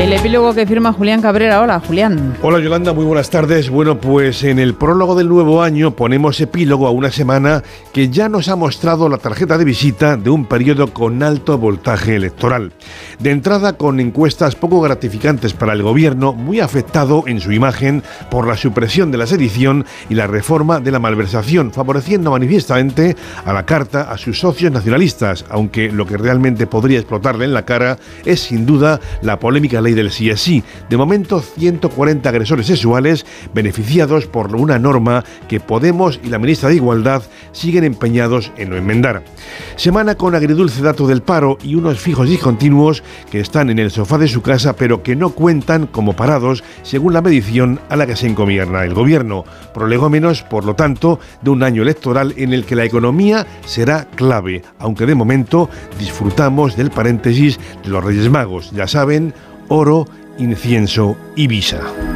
El epílogo que firma Julián Cabrera. Hola, Julián. Hola, Yolanda, muy buenas tardes. Bueno, pues en el prólogo del nuevo año ponemos epílogo a una semana que ya nos ha mostrado la tarjeta de visita de un periodo con alto voltaje electoral. De entrada, con encuestas poco gratificantes para el gobierno, muy afectado en su imagen por la supresión de la sedición y la reforma de la malversación, favoreciendo manifiestamente a la carta a sus socios nacionalistas, aunque lo que realmente podría explotarle en la cara es sin duda la polémica ley del sí sí. De momento, 140 agresores sexuales beneficiados por una norma que Podemos y la ministra de Igualdad siguen empeñados en no enmendar. Semana con agridulce dato del paro y unos fijos discontinuos que están en el sofá de su casa pero que no cuentan como parados según la medición a la que se encomierna el gobierno. Prolegómenos, por lo tanto, de un año electoral en el que la economía será clave, aunque de momento disfrutamos del paréntesis de los Reyes Magos. Ya saben, oro, incienso y visa.